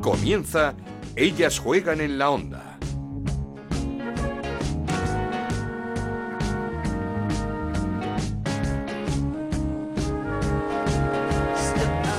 Comienza Ellas juegan en la onda.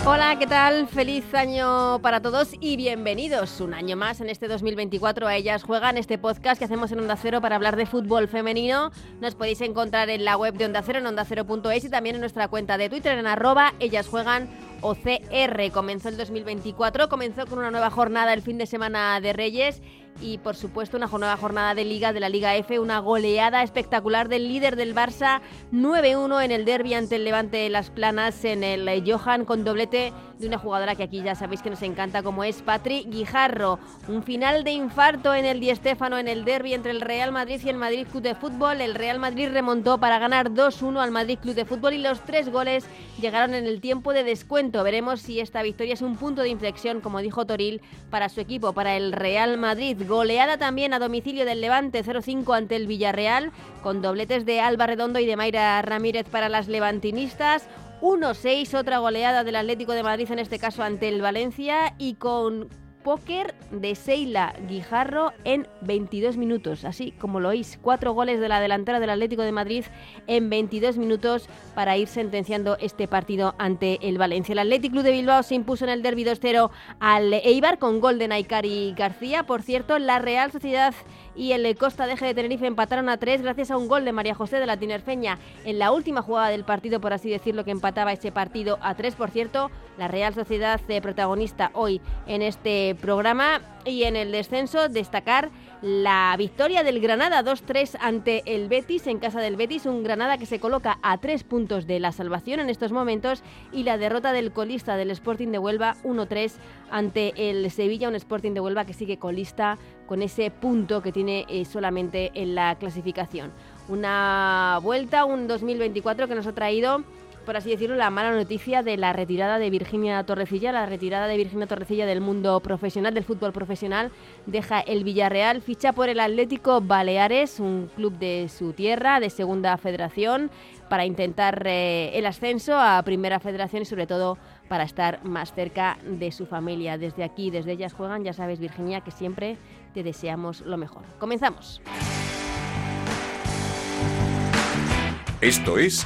Hola, ¿qué tal? Feliz año para todos y bienvenidos un año más en este 2024 a Ellas Juegan, este podcast que hacemos en Onda Cero para hablar de fútbol femenino. Nos podéis encontrar en la web de Onda Cero, en ondacero.es y también en nuestra cuenta de Twitter en arroba Ellas Juegan OCR. Comenzó el 2024, comenzó con una nueva jornada el fin de semana de Reyes y por supuesto una nueva jornada de liga de la Liga F, una goleada espectacular del líder del Barça 9-1 en el derby ante el Levante de Las Planas en el Johan con doblete de una jugadora que aquí ya sabéis que nos encanta como es Patri Guijarro. Un final de infarto en el Di Stéfano en el derby entre el Real Madrid y el Madrid Club de Fútbol. El Real Madrid remontó para ganar 2-1 al Madrid Club de Fútbol y los tres goles llegaron en el tiempo de descuento. Veremos si esta victoria es un punto de inflexión, como dijo Toril, para su equipo, para el Real Madrid. Goleada también a domicilio del Levante 0-5 ante el Villarreal, con dobletes de Alba Redondo y de Mayra Ramírez para las levantinistas. 1-6, otra goleada del Atlético de Madrid, en este caso ante el Valencia, y con póker de Seila Guijarro en 22 minutos, así como lo oís, cuatro goles de la delantera del Atlético de Madrid en 22 minutos para ir sentenciando este partido ante el Valencia. El Atlético Club de Bilbao se impuso en el derbi 2-0 al Eibar con gol de Naikari García. Por cierto, la Real Sociedad y el Costa de Eje de Tenerife empataron a tres gracias a un gol de María José de la Tinerfeña en la última jugada del partido, por así decirlo, que empataba ese partido a tres. Por cierto, la Real Sociedad protagonista hoy en este programa y en el descenso destacar la victoria del Granada 2-3 ante el Betis en casa del Betis, un Granada que se coloca a tres puntos de la salvación en estos momentos y la derrota del colista del Sporting de Huelva 1-3 ante el Sevilla, un Sporting de Huelva que sigue colista con ese punto que tiene eh, solamente en la clasificación. Una vuelta, un 2024 que nos ha traído por así decirlo, la mala noticia de la retirada de Virginia Torrecilla. La retirada de Virginia Torrecilla del mundo profesional, del fútbol profesional, deja el Villarreal, ficha por el Atlético Baleares, un club de su tierra, de segunda federación, para intentar eh, el ascenso a primera federación y sobre todo para estar más cerca de su familia. Desde aquí, desde ellas juegan, ya sabes Virginia, que siempre te deseamos lo mejor. Comenzamos. Esto es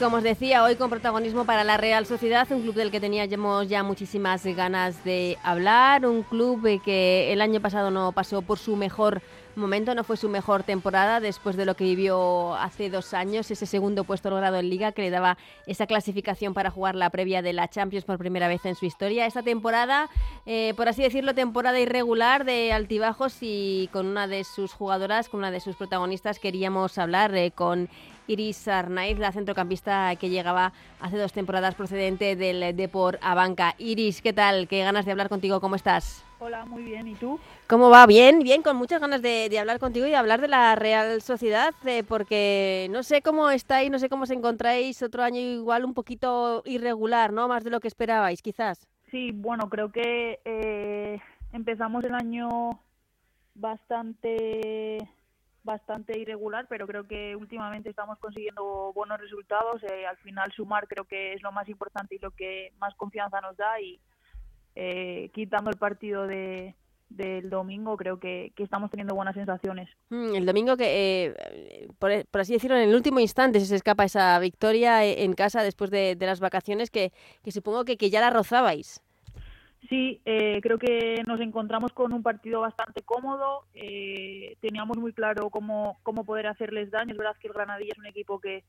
Como os decía, hoy con protagonismo para la Real Sociedad, un club del que teníamos ya muchísimas ganas de hablar, un club que el año pasado no pasó por su mejor momento, no fue su mejor temporada después de lo que vivió hace dos años, ese segundo puesto logrado en Liga que le daba esa clasificación para jugar la previa de la Champions por primera vez en su historia. Esta temporada, eh, por así decirlo, temporada irregular de altibajos y con una de sus jugadoras, con una de sus protagonistas queríamos hablar eh, con Iris Arnaiz, la centrocampista que llegaba hace dos temporadas procedente del Deport Abanca. Iris, ¿qué tal? Qué ganas de hablar contigo, ¿cómo estás? Hola, muy bien. ¿Y tú? ¿Cómo va? Bien, bien, con muchas ganas de, hablar contigo y de hablar de la Real Sociedad, eh, porque no sé cómo estáis, no sé cómo os encontráis otro año igual un poquito irregular, ¿no? Más de lo que esperabais, quizás. Sí, bueno, creo que eh, empezamos el año bastante bastante irregular, pero creo que últimamente estamos consiguiendo buenos resultados. Eh, al final sumar creo que es lo más importante y lo que más confianza nos da y eh, quitando el partido de, del domingo, creo que, estamos teniendo buenas sensaciones. Mm, el domingo que, eh, por, así decirlo, en el último instante se escapa esa victoria eh, en casa después de, las vacaciones que, que supongo que, que, ya la rozabais. Sí, creo que nos encontramos con un partido bastante cómodo. teníamos muy claro cómo, cómo poder hacerles daño. Es verdad que el Granadilla es un equipo que,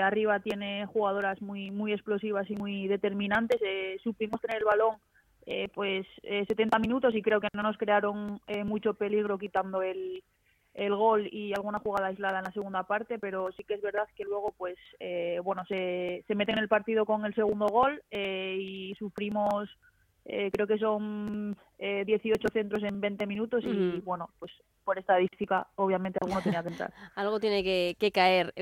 arriba tiene jugadoras muy muy explosivas y muy determinantes. supimos tener el balón eh, pues 70 eh, minutos y creo que no nos crearon eh, mucho peligro quitando el, el gol y alguna jugada aislada en la segunda parte, pero sí que es verdad que luego pues bueno se, se mete en el partido con el segundo gol y sufrimos creo que son 18 centros en 20 minutos y bueno pues por estadística obviamente alguno tenía que entrar. Algo tiene que, que caer.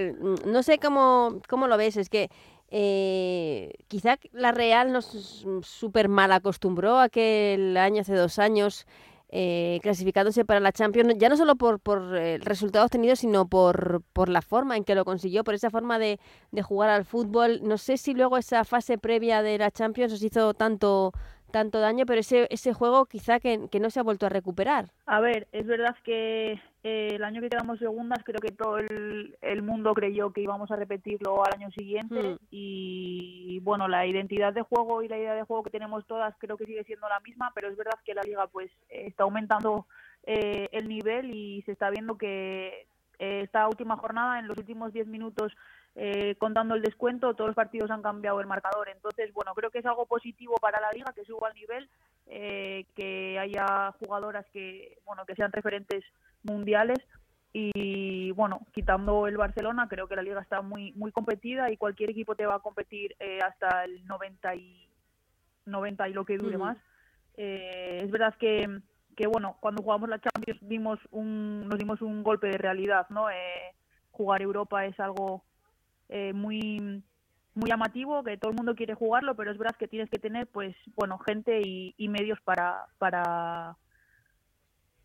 No sé cómo, cómo lo ves, es que Eh, quizá la Real nos súper mal acostumbró a que el año hace dos años eh, clasificándose para la Champions, ya no solo por, por eh, el resultado obtenido, sino por, por la forma en que lo consiguió, por esa forma de, de jugar al fútbol. No sé si luego esa fase previa de la Champions os hizo tanto tanto daño, pero ese, ese juego quizá que, que no se ha vuelto a recuperar. A ver, es verdad que eh, el año que quedamos segundas creo que todo el, el, mundo creyó que íbamos a repetirlo al año siguiente mm. y bueno, la identidad de juego y la idea de juego que tenemos todas creo que sigue siendo la misma, pero es verdad que la liga pues está aumentando eh, el nivel y se está viendo que eh, esta última jornada en los últimos 10 minutos eh, contando el descuento, todos los partidos han cambiado el marcador. Entonces, bueno, creo que es algo positivo para la liga, que suba al nivel, eh, que haya jugadoras que, bueno, que sean referentes mundiales. Y bueno, quitando el Barcelona, creo que la liga está muy muy competida y cualquier equipo te va a competir eh, hasta el 90 y 90 y lo que dure más. Eh, es verdad que, que bueno, cuando jugamos la Champions dimos un, nos dimos un golpe de realidad, ¿no? Eh, jugar Europa es algo eh, muy muy llamativo, que todo el mundo quiere jugarlo, pero es verdad que tienes que tener, pues, bueno, gente y, y medios para, para,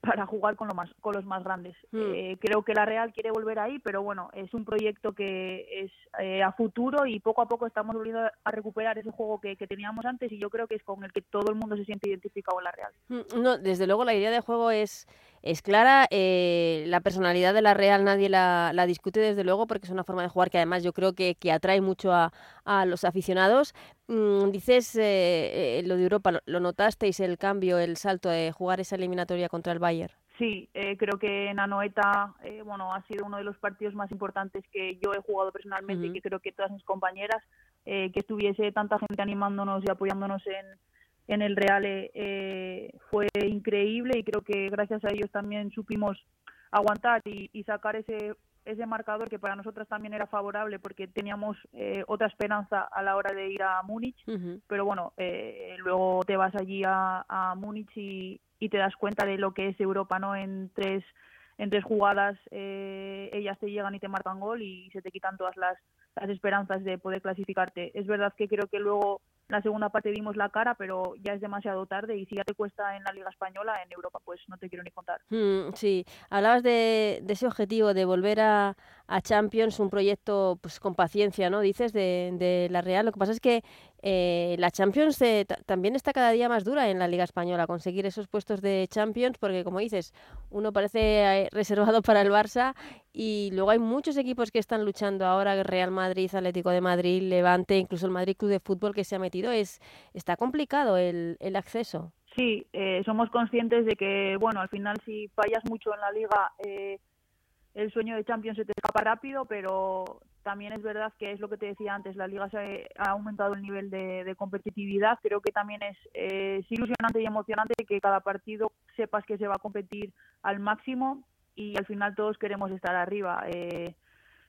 para jugar con, lo más, con los más grandes. Mm. Eh, creo que la Real quiere volver ahí, pero bueno, es un proyecto que es eh, a futuro y poco a poco estamos volviendo a recuperar ese juego que, que, teníamos antes y yo creo que es con el que todo el mundo se siente identificado en la Real. Mm, no, desde luego la idea de juego es es clara. Eh, la personalidad de la Real nadie la, la, discute desde luego porque es una forma de jugar que además yo creo que, que atrae mucho a, a, los aficionados. Mm, dices eh, eh, lo de Europa, ¿lo, ¿lo, notasteis el cambio, el salto de jugar esa eliminatoria contra el Bayern? Sí, eh, creo que en Anoeta eh, bueno, ha sido uno de los partidos más importantes que yo he jugado personalmente uh -huh. y que creo que todas mis compañeras, que estuviese tanta gente animándonos y apoyándonos en, en el Real eh, fue increíble y creo que gracias a ellos también supimos aguantar y, y sacar ese ese marcador que para nosotras también era favorable porque teníamos eh, otra esperanza a la hora de ir a Múnich, uh -huh. pero bueno, eh, luego te vas allí a, a Múnich y, y, te das cuenta de lo que es Europa, ¿no? En tres, en tres jugadas eh, ellas te llegan y te marcan gol y se te quitan todas las, las esperanzas de poder clasificarte. Es verdad que creo que luego la segunda parte dimos la cara, pero ya es demasiado tarde y si ya te cuesta en la Liga Española, en Europa, pues no te quiero ni contar. Mm, sí, hablabas de, de, ese objetivo de volver a, a, Champions, un proyecto pues con paciencia, ¿no? Dices, de, de la Real. Lo que pasa es que eh, la Champions eh, también está cada día más dura en la Liga Española, conseguir esos puestos de Champions, porque como dices, uno parece eh, reservado para el Barça y luego hay muchos equipos que están luchando ahora, Real Madrid, Atlético de Madrid, Levante, incluso el Madrid Club de Fútbol que se ha metido, es está complicado el, el acceso. Sí, eh, somos conscientes de que, bueno, al final si fallas mucho en la liga, eh, el sueño de Champions se te escapa rápido, pero también es verdad que es lo que te decía antes, la liga se ha aumentado el nivel de, competitividad. Creo que también es, es ilusionante y emocionante que cada partido sepas que se va a competir al máximo y al final todos queremos estar arriba. Eh,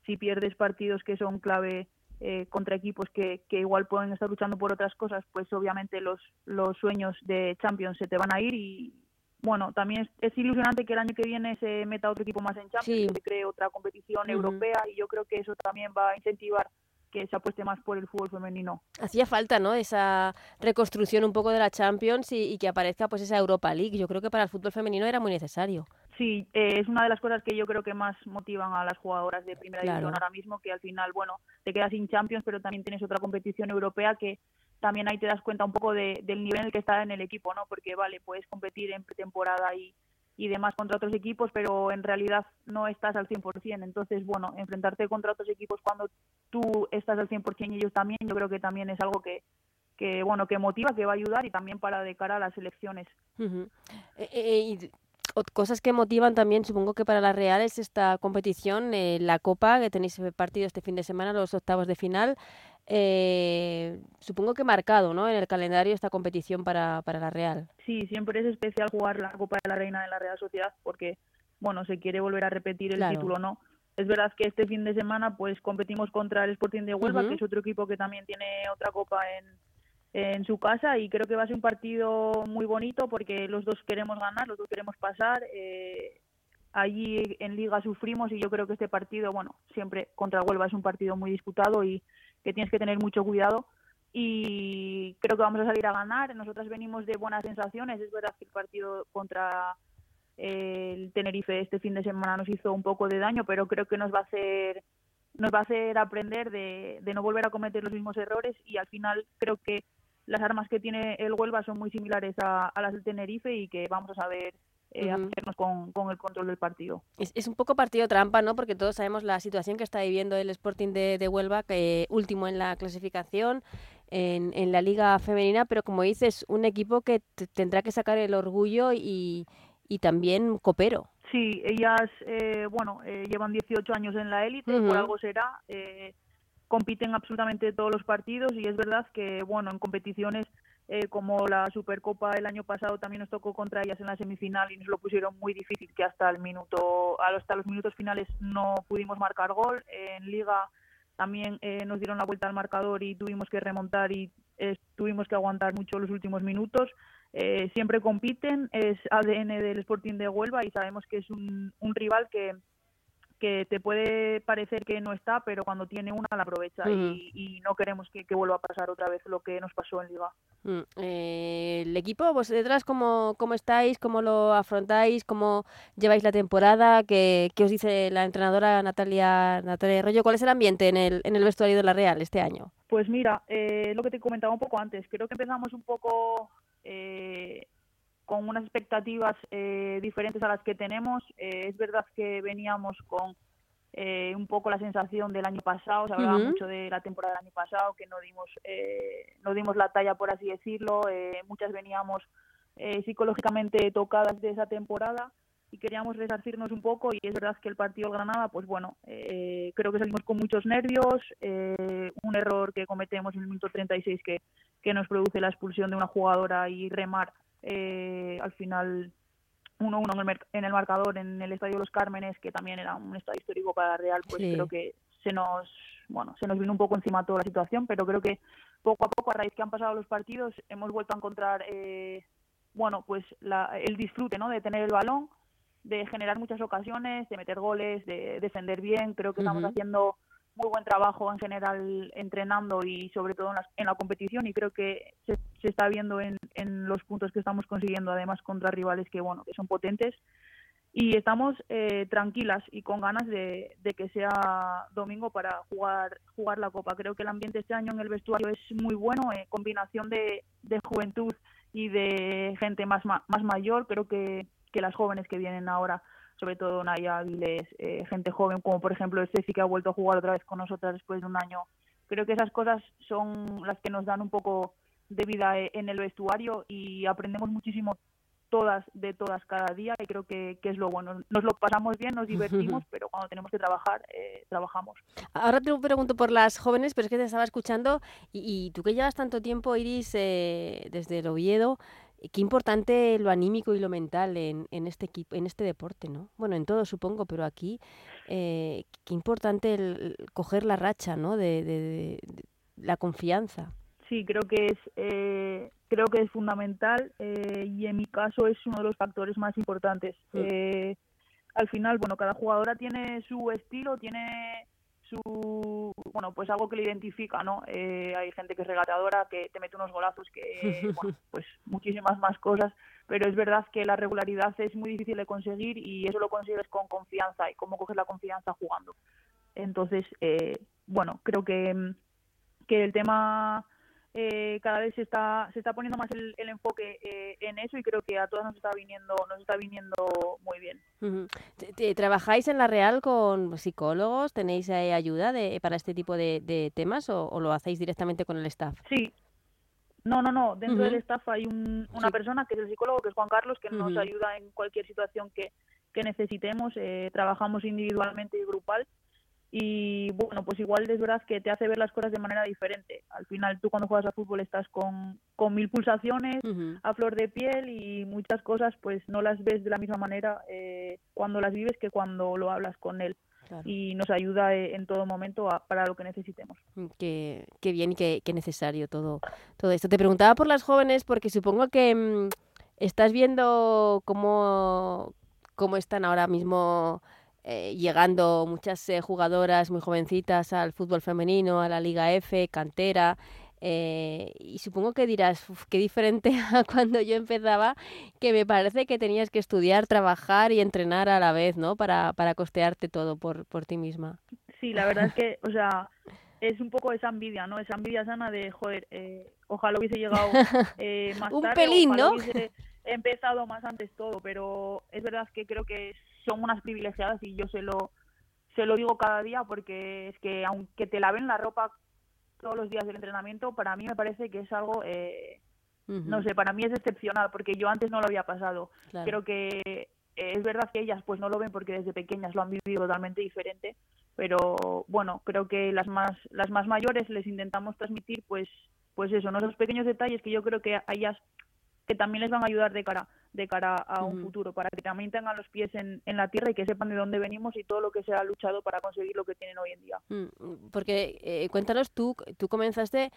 si pierdes partidos que son clave eh, contra equipos que, que, igual pueden estar luchando por otras cosas, pues obviamente los, los sueños de Champions se te van a ir y bueno, también es, es ilusionante que el año que viene se meta otro equipo más en Champions, sí. que se cree otra competición uh -huh. europea y yo creo que eso también va a incentivar que se apueste más por el fútbol femenino. Hacía falta, ¿no? Esa reconstrucción un poco de la Champions y, y, que aparezca pues esa Europa League. Yo creo que para el fútbol femenino era muy necesario. Sí, eh, es una de las cosas que yo creo que más motivan a las jugadoras de primera claro. división ahora mismo, que al final, bueno, te quedas sin Champions, pero también tienes otra competición europea que también ahí te das cuenta un poco de, del nivel en el que está en el equipo, ¿no? Porque, vale, puedes competir en pretemporada y, y demás contra otros equipos, pero en realidad no estás al 100%. Entonces, bueno, enfrentarte contra otros equipos cuando tú estás al 100% y ellos también, yo creo que también es algo que, que bueno, que motiva, que va a ayudar y también para de cara a las elecciones. -huh. eh, eh, cosas que motivan también, supongo que para la Real es esta competición, eh, la Copa, que tenéis partido este fin de semana, los octavos de final. Eh, supongo que marcado ¿no? en el calendario esta competición para, para la Real. Sí, siempre es especial jugar la Copa de la Reina de la Real Sociedad porque, bueno, se quiere volver a repetir el claro. título, ¿no? Es verdad que este fin de semana pues competimos contra el Sporting de Huelva, uh -huh. que es otro equipo que también tiene otra copa en, en su casa y creo que va a ser un partido muy bonito porque los dos queremos ganar, los dos queremos pasar. Eh, allí en Liga sufrimos y yo creo que este partido, bueno, siempre contra Huelva es un partido muy disputado y que tienes que tener mucho cuidado y creo que vamos a salir a ganar. Nosotras venimos de buenas sensaciones. Es verdad que el partido contra eh, el Tenerife este fin de semana nos hizo un poco de daño, pero creo que nos va a hacer nos va a hacer aprender de, no volver a cometer los mismos errores y al final creo que las armas que tiene el Huelva son muy similares a, las del Tenerife y que vamos a saber eh, hacernos con, el control del partido. Es, un poco partido trampa, ¿no? Porque todos sabemos la situación que está viviendo el Sporting de, Huelva, que último en la clasificación en, en, la liga femenina, pero como dices, un equipo que tendrá que sacar el orgullo y, y también copero. Sí, ellas, eh, bueno, eh, llevan 18 años en la élite, por algo será, eh, compiten absolutamente todos los partidos y es verdad que, bueno, en competiciones como la Supercopa el año pasado también nos tocó contra ellas en la semifinal y nos lo pusieron muy difícil que hasta el minuto, hasta los minutos finales no pudimos marcar gol. En Liga también nos dieron la vuelta al marcador y tuvimos que remontar y tuvimos que aguantar mucho los últimos minutos. Eh, siempre compiten, es ADN del Sporting de Huelva y sabemos que es un, un rival que, que te puede parecer que no está, pero cuando tiene una la aprovecha y, no queremos que, vuelva a pasar otra vez lo que nos pasó en Liga. Mm, eh, el equipo, vos detrás, ¿cómo, ¿cómo estáis? ¿Cómo lo afrontáis? ¿Cómo lleváis la temporada? ¿Qué, qué os dice la entrenadora Natalia, Natalia Rollo? ¿Cuál es el ambiente en el, en el vestuario de la Real este año? Pues mira, eh, lo que te comentaba un poco antes, creo que empezamos un poco eh, con unas expectativas eh, diferentes a las que tenemos. Eh, es verdad que veníamos con un poco la sensación del año pasado, se hablaba mucho de la temporada del año pasado, que no dimos, no dimos la talla, por así decirlo. muchas veníamos psicológicamente tocadas de esa temporada y queríamos resarcirnos un poco y es verdad que el partido Granada, pues bueno, creo que salimos con muchos nervios, un error que cometemos en el minuto 36 que que nos produce la expulsión de una jugadora y remar eh, al final 1-1 en, en, el marcador en el Estadio Los Cármenes, que también era un estadio histórico para Real, pues creo que se nos bueno se nos vino un poco encima toda la situación, pero creo que poco a poco, a raíz que han pasado los partidos, hemos vuelto a encontrar eh, bueno pues la, el disfrute ¿no? de tener el balón, de generar muchas ocasiones, de meter goles, de defender bien. Creo que estamos haciendo muy buen trabajo en general entrenando y sobre todo en la, competición y creo que se, está viendo en, los puntos que estamos consiguiendo además contra rivales que bueno que son potentes. Y estamos eh, tranquilas y con ganas de, que sea domingo para jugar jugar la copa. Creo que el ambiente este año en el vestuario es muy bueno en combinación de, juventud y de gente más más mayor creo que, que las jóvenes que vienen ahora sobre todo Naya Aviles, eh, gente joven como por ejemplo Ceci que ha vuelto a jugar otra vez con nosotras después de un año. Creo que esas cosas son las que nos dan un poco de vida eh, en el vestuario y aprendemos muchísimo todas de todas cada día y creo que, es lo bueno. Nos lo pasamos bien, nos divertimos, pero cuando tenemos que trabajar, eh, trabajamos. Ahora te pregunto por las jóvenes, pero es que te estaba escuchando y, tú que llevas tanto tiempo, Iris, desde el Oviedo, Qué importante lo anímico y lo mental en, en este equipo, en este deporte, ¿no? Bueno, en todo supongo, pero aquí eh, qué importante el, coger la racha, ¿no? De, la confianza. Sí, creo que es eh, creo que es fundamental eh, y en mi caso es uno de los factores más importantes. Mm. al final, bueno, cada jugadora tiene su estilo, tiene su bueno pues algo que le identifica no eh, hay gente que es regateadora que te mete unos golazos que bueno pues muchísimas más cosas pero es verdad que la regularidad es muy difícil de conseguir y eso lo consigues con confianza y cómo coges la confianza jugando. Entonces eh, bueno creo que que el tema eh, cada vez se está se está poniendo más el, enfoque eh, en eso y creo que a todas nos está viniendo nos está viniendo muy bien. Trabajáis en la Real con psicólogos tenéis eh, ayuda de, para este tipo de, temas o, lo hacéis directamente con el staff sí. No no no. Dentro del staff hay una persona que es el psicólogo que es Juan Carlos que nos ayuda en cualquier situación que que necesitemos. Trabajamos individualmente y grupal y bueno, pues igual es verdad que te hace ver las cosas de manera diferente. Al final tú cuando juegas a fútbol estás con, con mil pulsaciones a flor de piel y muchas cosas pues no las ves de la misma manera eh, cuando las vives que cuando lo hablas con él. Y nos ayuda eh, en todo momento para lo que necesitemos. Qué, qué bien y qué, qué, necesario todo, todo esto. Te preguntaba por las jóvenes porque supongo que mm, estás viendo cómo, cómo están ahora mismo eh, llegando muchas eh, jugadoras muy jovencitas al fútbol femenino, a la Liga F, cantera. Eh, y supongo que dirás, qué diferente a cuando yo empezaba, que me parece que tenías que estudiar, trabajar y entrenar a la vez, ¿no? Para, para costearte todo por, por ti misma. Sí, la verdad es que, o sea, es un poco esa envidia, ¿no? Esa envidia sana de, joder, eh, ojalá hubiese llegado eh, más un tarde, pelín, ojalá ¿no? hubiese empezado más antes todo, pero es verdad que creo que son unas privilegiadas y yo se lo, se lo digo cada día porque es que aunque te laven la ropa todos los días del entrenamiento, para mí me parece que es algo, eh, no sé, para mí es excepcional porque yo antes no lo había pasado. Claro. Creo que eh, es verdad que ellas pues no lo ven porque desde pequeñas lo han vivido totalmente diferente, pero bueno, creo que las más las más mayores les intentamos transmitir pues pues eso, ¿no? esos pequeños detalles que yo creo que a ellas que también les van a ayudar de cara de cara a un futuro, para que también tengan los pies en, en la tierra y que sepan de dónde venimos y todo lo que se ha luchado para conseguir lo que tienen hoy en día. Mm, Porque eh, cuéntanos tú, tú comenzaste,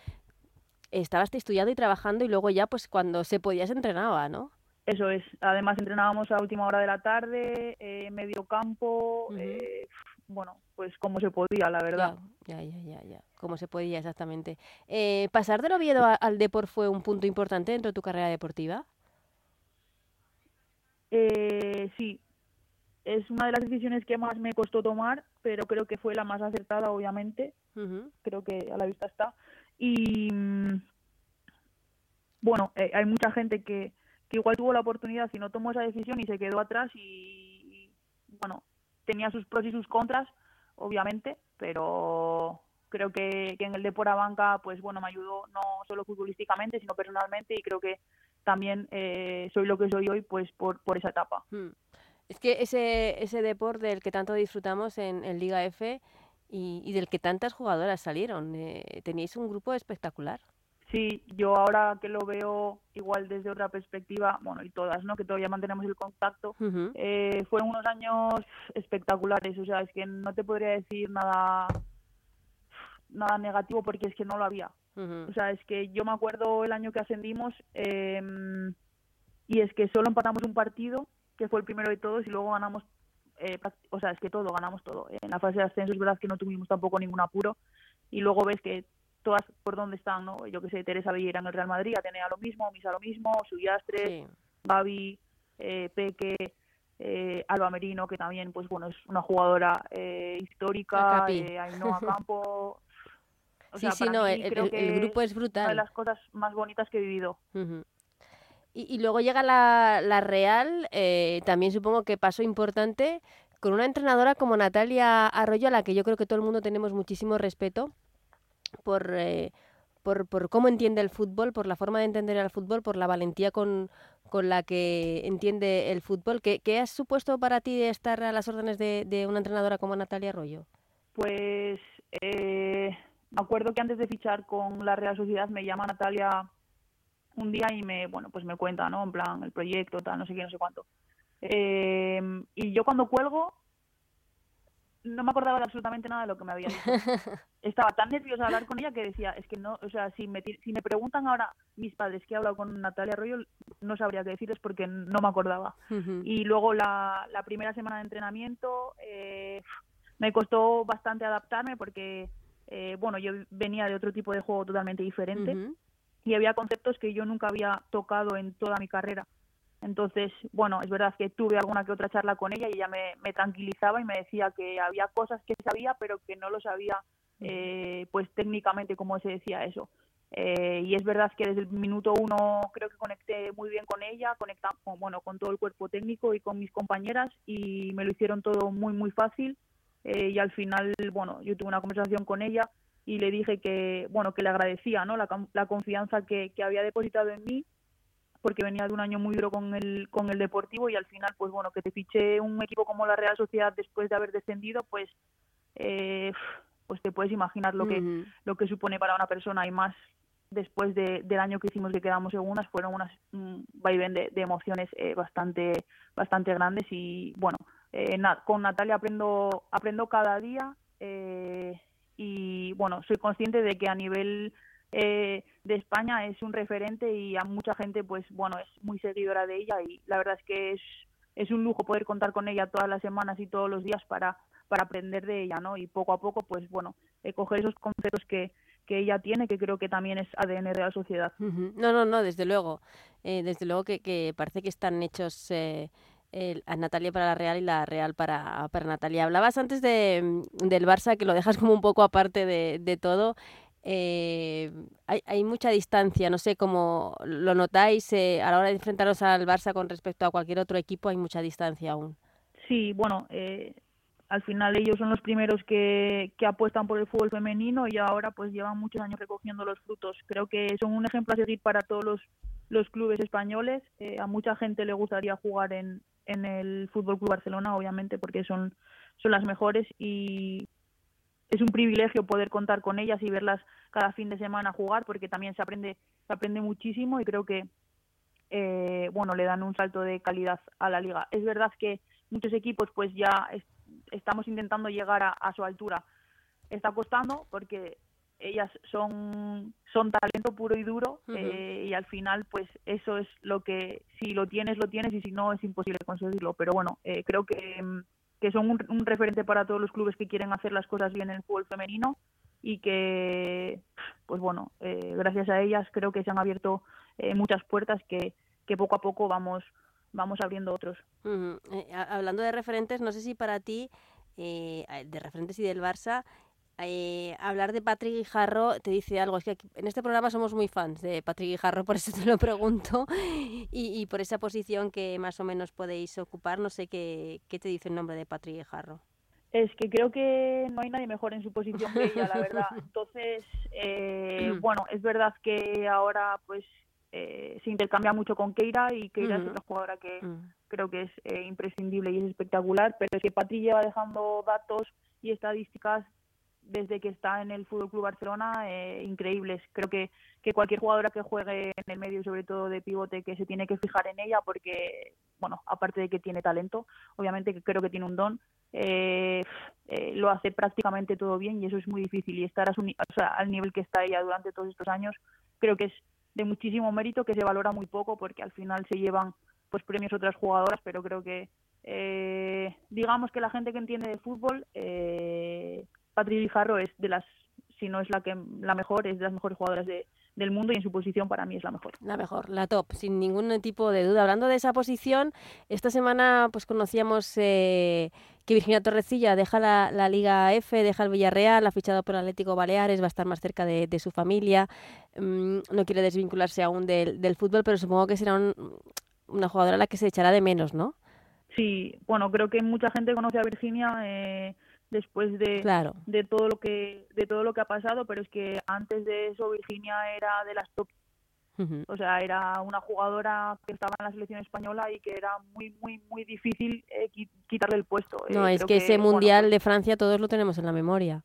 estabas estudiando y trabajando y luego ya pues cuando se podía se entrenaba, ¿no? Eso es. Además entrenábamos a última hora de la tarde, eh, medio campo, eh, bueno, pues como se podía, la verdad. Ya, ya, ya, ya. Como se podía exactamente. Eh, ¿Pasar del Oviedo al Depor fue un punto importante dentro de tu carrera deportiva? Eh, sí, es una de las decisiones que más me costó tomar, pero creo que fue la más acertada, obviamente. Creo que a la vista está. Y mm, bueno, eh, hay mucha gente que, que igual tuvo la oportunidad y no tomó esa decisión y se quedó atrás y, y, bueno, tenía sus pros y sus contras, obviamente, pero creo que, que en el a Banca, pues bueno, me ayudó no solo futbolísticamente, sino personalmente y creo que también eh, soy lo que soy hoy, pues por, por esa etapa. mm. Es que ese, ese deporte del que tanto disfrutamos en, en Liga F y, y del que tantas jugadoras salieron, eh, teníais un grupo espectacular. Sí, yo ahora que lo veo igual desde otra perspectiva, bueno, y todas, ¿no? Que todavía mantenemos el contacto, eh, fueron unos años espectaculares, o sea, es que no te podría decir nada nada negativo porque es que no lo había. O sea, es que yo me acuerdo el año que ascendimos em, y es que solo empatamos un partido, que fue el primero de todos, y luego ganamos, eh, o sea, es que todo, ganamos todo. En la fase de ascenso es verdad que no tuvimos tampoco ningún apuro y luego ves que todas por dónde están, ¿no? Yo que sé, Teresa Villera en el Real Madrid, Atenea lo mismo, Misa lo mismo, Suyastres, Sí. Gaby, eh, Peque, eh, Alba Merino, que también, pues bueno, es una jugadora eh, histórica, eh, Ainhoa Campo. O Sí, sea, sí, no, el, creo el- el que grupo es una de brutal. las cosas más bonitas que he vivido. Y, y luego llega la, la Real, eh, también supongo que paso importante, con una entrenadora como Natalia Arroyo, a la que yo creo que todo el mundo tenemos muchísimo respeto por, eh, por, por cómo entiende el fútbol, por la forma de entender el fútbol, por la valentía con, con la que entiende el fútbol. ¿Qué, qué has supuesto para ti estar a las órdenes de, de una entrenadora como Natalia Arroyo? Pues eh, me acuerdo que antes de fichar con la Real Sociedad me llama Natalia un día y me, bueno, pues me cuenta, ¿no? En plan, el proyecto, tal, no sé qué, no sé cuánto. Eh, y yo cuando cuelgo no me acordaba de absolutamente nada de lo que me había dicho. Estaba tan nerviosa de hablar con ella que decía, es que no, o sea, si me, si me preguntan ahora mis padres que he hablado con Natalia Arroyo, no sabría qué decirles porque no me acordaba. Y luego la, la primera semana de entrenamiento eh, me costó bastante adaptarme porque, eh, bueno, yo venía de otro tipo de juego totalmente diferente y había conceptos que yo nunca había tocado en toda mi carrera. Entonces, bueno, es verdad que tuve alguna que otra charla con ella y ella me, me tranquilizaba y me decía que había cosas que sabía, pero que no lo sabía, eh, pues técnicamente cómo se decía eso. Eh, y es verdad que desde el minuto uno creo que conecté muy bien con ella, conectamos bueno, con todo el cuerpo técnico y con mis compañeras y me lo hicieron todo muy, muy fácil. Eh, y al final, bueno, yo tuve una conversación con ella y le dije que, bueno, que le agradecía, ¿no? La, la confianza que, que había depositado en mí porque venía de un año muy duro con el, con el Deportivo y al final, pues bueno, que te fiché un equipo como la Real Sociedad después de haber descendido, pues eh, pues te puedes imaginar lo que lo que supone para una persona. Y más después de- del año que hicimos que quedamos segundas fueron unas un vaivén de, de emociones eh, bastante bastante grandes. Y bueno eh, con Natalia aprendo aprendo cada día eh, y bueno soy consciente de que a nivel eh, de España es un referente y a mucha gente pues bueno es muy seguidora de ella y la verdad es que es es un lujo poder contar con ella todas las semanas y todos los días para, para aprender de ella, ¿no? Y poco a poco, pues bueno, eh, coger esos conceptos que, que ella tiene, que creo que también es ADN de la sociedad. No, no, no, desde luego. Eh, desde luego que, que, parece que están hechos a Natalia para la Real y la Real para, para Natalia. Hablabas antes mm, del Barça, que lo dejas como un poco aparte de, de todo. Eh, hay, hay, mucha distancia, no sé cómo lo notáis eh, a la hora de enfrentaros al Barça con respecto a cualquier otro equipo, hay mucha distancia aún. Sí, bueno, eh, al final ellos son los primeros que, que, apuestan por el fútbol femenino y ahora pues llevan muchos años recogiendo los frutos. Creo que son un ejemplo a seguir para todos los, los clubes españoles. Eh, a mucha gente le gustaría jugar en, en el Fútbol Club Barcelona, obviamente, porque son, son las mejores y es un privilegio poder contar con ellas y verlas cada fin de semana jugar, porque también se aprende, se aprende muchísimo y creo que eh, bueno le dan un salto de calidad a la liga. Es verdad que muchos equipos pues ya es, estamos intentando llegar a su altura. Está costando porque ellas son son talento puro y duro uh -huh. eh, y al final pues eso es lo que si lo tienes lo tienes y si no es imposible conseguirlo pero bueno eh, creo que, que son un, un, referente para todos los clubes que quieren hacer las cosas bien en el fútbol femenino y que pues bueno eh, gracias a ellas creo que se han abierto eh, muchas puertas que, que poco a poco vamos vamos abriendo otros uh -huh. hablando de referentes no sé si para ti de referentes y del Barça eh, hablar de Patrick Guijarro te dice algo. Es que aquí, en este programa somos muy fans de Patrick Guijarro, por eso te lo pregunto. Y, y, por esa posición que más o menos podéis ocupar, no sé qué, qué te dice el nombre de Patrick Guijarro. Es que creo que no hay nadie mejor en su posición que ella, la verdad. Entonces, eh, bueno, es verdad que ahora pues eh, se intercambia mucho con Keira y Keira mm. es otra jugadora que mm. creo que es eh, imprescindible y es espectacular, pero es que Patrick lleva dejando datos y estadísticas desde que está en el Fútbol Club Barcelona eh, increíbles. Creo que, que cualquier jugadora que juegue en el medio, sobre todo de pivote, que se tiene que fijar en ella porque, bueno, aparte de que tiene talento, obviamente creo que tiene un don, eh, eh, lo hace prácticamente todo bien y eso es muy difícil. Y estar a su, o sea, al nivel que está ella durante todos estos años, creo que es de muchísimo mérito, que se valora muy poco porque al final se llevan pues premios otras jugadoras, pero creo que eh, digamos que la gente que entiende de fútbol eh, Patri Jarro es de las, si no es la que la mejor, es de las mejores jugadoras de, del mundo y en su posición para mí es la mejor. La mejor, la top, sin ningún tipo de duda. Hablando de esa posición, esta semana pues conocíamos eh, que Virginia Torrecilla deja la, la, Liga F, deja el Villarreal, ha fichado por el Atlético Baleares, va a estar más cerca de, de su familia, mm, no quiere desvincularse aún del, del, fútbol, pero supongo que será un, una jugadora a la que se echará de menos, ¿no? Sí, bueno, creo que mucha gente conoce a Virginia. Eh, después de, claro. de todo lo que de todo lo que ha pasado pero es que antes de eso Virginia era de las top uh -huh. o sea era una jugadora que estaba en la selección española y que era muy muy muy difícil eh, quitarle el puesto no eh, es que, que, ese mundial bueno, pues, de Francia todos lo tenemos en la memoria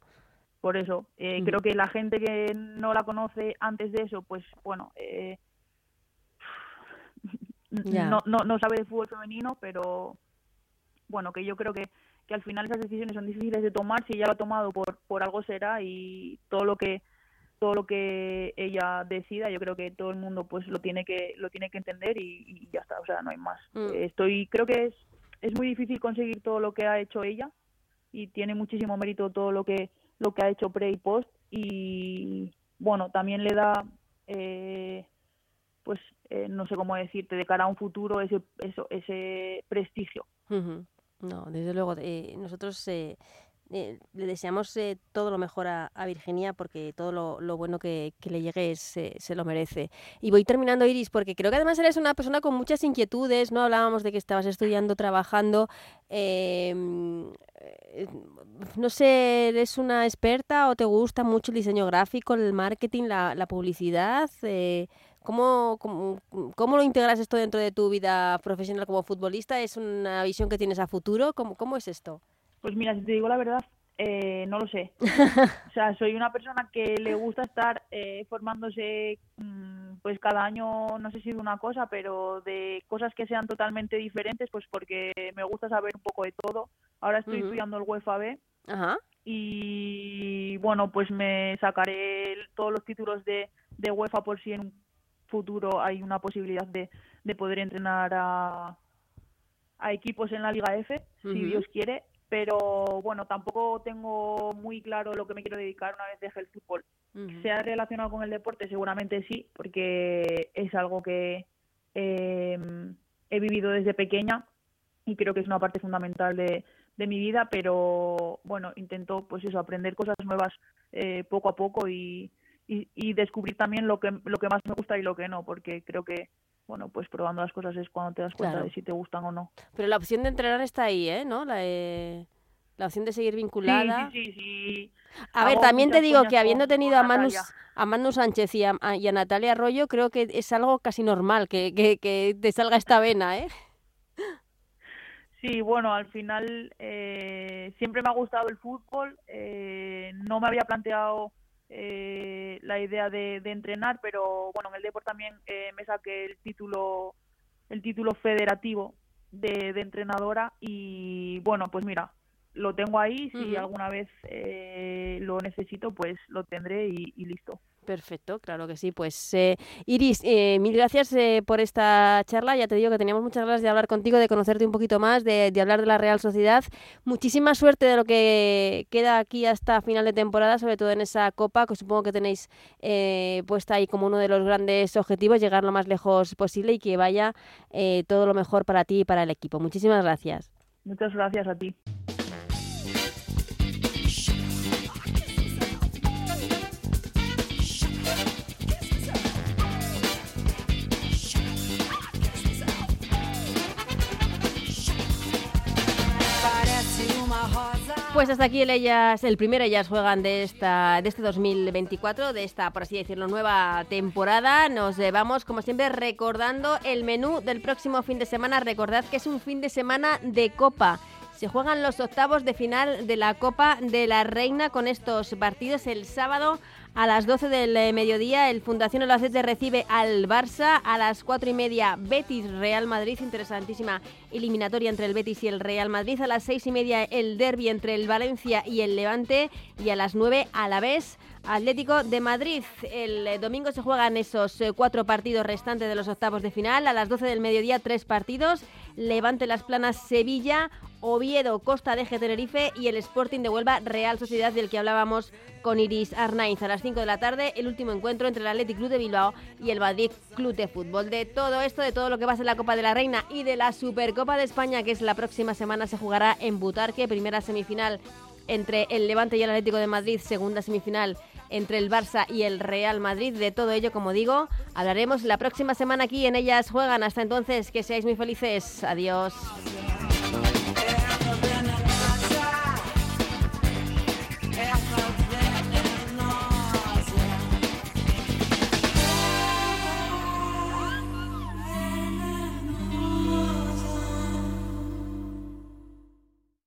por eso eh, uh -huh. creo que la gente que no la conoce antes de eso pues bueno eh, no, no no sabe de fútbol femenino pero bueno que yo creo que que al final esas decisiones son difíciles de tomar si ella lo ha tomado por por algo será y todo lo que todo lo que ella decida yo creo que todo el mundo pues lo tiene que lo tiene que entender y, y ya está o sea no hay más mm. estoy creo que es es muy difícil conseguir todo lo que ha hecho ella y tiene muchísimo mérito todo lo que lo que ha hecho pre y post y bueno también le da eh, pues eh, no sé cómo decirte de cara a un futuro ese eso ese prestigio uh -huh. No, desde luego. Eh, nosotros eh, eh, le deseamos eh, todo lo mejor a, Virginia porque todo lo, bueno que, que, le llegue es, se lo merece. Y voy terminando, Iris, porque creo que además eres una persona con muchas inquietudes, ¿no? Hablábamos de que estabas estudiando, trabajando. Em, eh, no sé, ¿eres una experta o te gusta mucho el diseño gráfico, el marketing, la, la publicidad? ¿Cómo, cómo, cómo, lo integras esto dentro de tu vida profesional como futbolista? ¿Es una visión que tienes a futuro? ¿Cómo, cómo es esto? Pues mira, si te digo la verdad, eh, no lo sé. o sea, soy una persona que le gusta estar eh, formándose, mmm, pues cada año, no sé si de una cosa, pero de cosas que sean totalmente diferentes, pues porque me gusta saber un poco de todo. Ahora estoy uh -huh. estudiando el UEFA B. Ajá. Y bueno, pues me sacaré todos los títulos de, de UEFA por si en un futuro hay una posibilidad de, de poder entrenar a, a equipos en la Liga F, si Dios quiere, pero bueno, tampoco tengo muy claro lo que me quiero dedicar una vez deje el fútbol. ¿Se ha relacionado con el deporte? Seguramente sí, porque es algo que em, he vivido desde pequeña y creo que es una parte fundamental de, de mi vida, pero bueno, intento pues eso, aprender cosas nuevas eh, poco a poco y, y, descubrir también lo que, lo que más me gusta y lo que no, porque creo que bueno, pues probando las cosas es cuando te das cuenta de si te gustan o no. Pero la opción de entrenar está ahí, ¿eh? ¿No? La, eh, la opción de seguir vinculada. Sí, sí, sí. A ver, también te digo que habiendo tenido a Manu, a Manu Sánchez y a, y a, Natalia Arroyo, creo que es algo casi normal que, que, que te salga esta vena, ¿eh? Sí, bueno, al final eh, siempre me ha gustado el fútbol. Eh, no me había planteado eh, la idea de, entrenar, pero bueno, en el deporte también eh, me saqué el título, el título federativo de, entrenadora y bueno, pues mira, lo tengo ahí. Si alguna vez lo necesito, pues lo tendré y listo. Perfecto, claro que sí. Pues eh, Iris, eh, mil gracias eh, por esta charla. Ya te digo que teníamos muchas ganas de hablar contigo, de conocerte un poquito más, de, hablar de la Real Sociedad. Muchísima suerte de lo que queda aquí hasta final de temporada, sobre todo en esa copa, que supongo que tenéis puesta ahí como uno de los grandes objetivos, llegar lo más lejos posible y que vaya todo lo mejor para ti y para el equipo. Muchísimas gracias. Muchas gracias a ti. Pues hasta aquí el, ellas, el primer Ellas Juegan de, esta, de este 2024, de esta, por así decirlo, nueva temporada. Nos vamos, como siempre, recordando el menú del próximo fin de semana. Recordad que es un fin de semana de Copa. Se juegan los octavos de final de la Copa de la Reina con estos partidos el sábado a las 12 del eh, mediodía, el Fundación Albacete recibe al Barça. A las 4 y media, Betis Real Madrid. Interesantísima eliminatoria entre el Betis y el Real Madrid. A las 6 y media, el derby entre el Valencia y el Levante. Y a las 9, a la vez, Atlético de Madrid. El eh, domingo se juegan esos eh, cuatro partidos restantes de los octavos de final. A las 12 del mediodía, tres partidos. Levante Las Planas Sevilla, Oviedo Costa de Tenerife y el Sporting de Huelva Real Sociedad del que hablábamos con Iris Arnaiz. A las 5 de la tarde, el último encuentro entre el Athletic Club de Bilbao y el Madrid Club de Fútbol. De todo esto, de todo lo que va a ser la Copa de la Reina y de la Supercopa de España, que es la próxima semana, se jugará en Butarque, primera semifinal entre el Levante y el Atlético de Madrid, segunda semifinal entre el Barça y el Real Madrid. De todo ello, como digo, hablaremos la próxima semana aquí en Ellas Juegan. Hasta entonces, que seáis muy felices. Adiós.